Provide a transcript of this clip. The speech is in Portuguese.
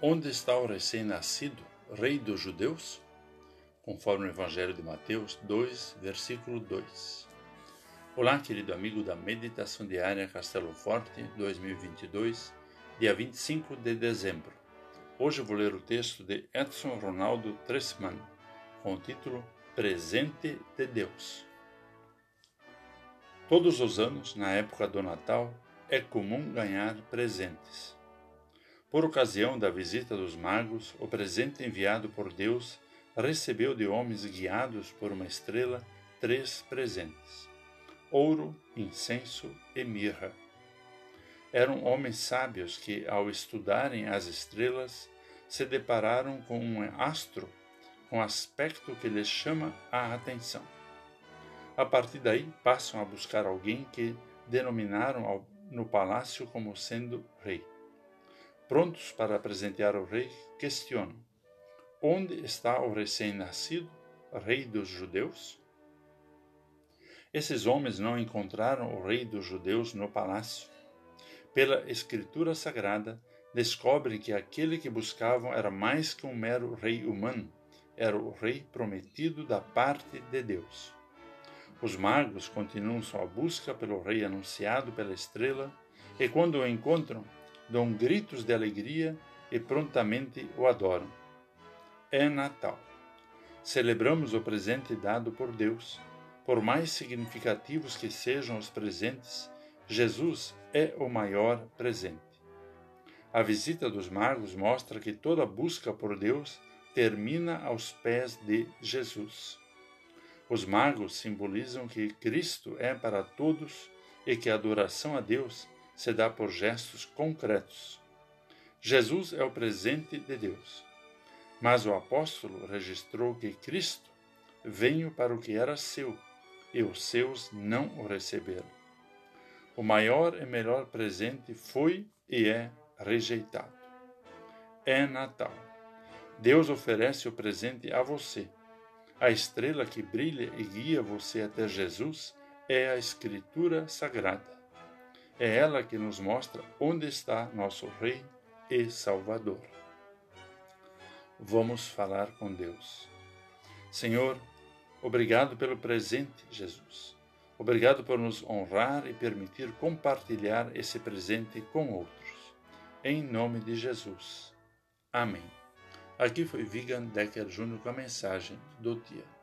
Onde está o recém-nascido, Rei dos Judeus? Conforme o Evangelho de Mateus 2, versículo 2. Olá, querido amigo da Meditação Diária Castelo Forte 2022, dia 25 de dezembro. Hoje vou ler o texto de Edson Ronaldo Tressman, com o título Presente de Deus. Todos os anos, na época do Natal, é comum ganhar presentes. Por ocasião da visita dos magos, o presente enviado por Deus recebeu de homens guiados por uma estrela três presentes: ouro, incenso e mirra. Eram homens sábios que, ao estudarem as estrelas, se depararam com um astro com aspecto que lhes chama a atenção. A partir daí, passam a buscar alguém que denominaram no palácio como sendo rei prontos para presentear o rei, questionam: Onde está o recém-nascido, rei dos judeus? Esses homens não encontraram o rei dos judeus no palácio. Pela escritura sagrada, descobrem que aquele que buscavam era mais que um mero rei humano, era o rei prometido da parte de Deus. Os magos continuam sua busca pelo rei anunciado pela estrela e, quando o encontram, dão gritos de alegria e prontamente o adoram. É Natal. Celebramos o presente dado por Deus. Por mais significativos que sejam os presentes, Jesus é o maior presente. A visita dos magos mostra que toda busca por Deus termina aos pés de Jesus. Os magos simbolizam que Cristo é para todos e que a adoração a Deus se dá por gestos concretos. Jesus é o presente de Deus. Mas o apóstolo registrou que Cristo veio para o que era seu e os seus não o receberam. O maior e melhor presente foi e é rejeitado. É Natal. Deus oferece o presente a você. A estrela que brilha e guia você até Jesus é a Escritura Sagrada. É ela que nos mostra onde está nosso Rei e Salvador. Vamos falar com Deus. Senhor, obrigado pelo presente, Jesus. Obrigado por nos honrar e permitir compartilhar esse presente com outros. Em nome de Jesus. Amém. Aqui foi Vigan Decker Jr. com a mensagem do dia.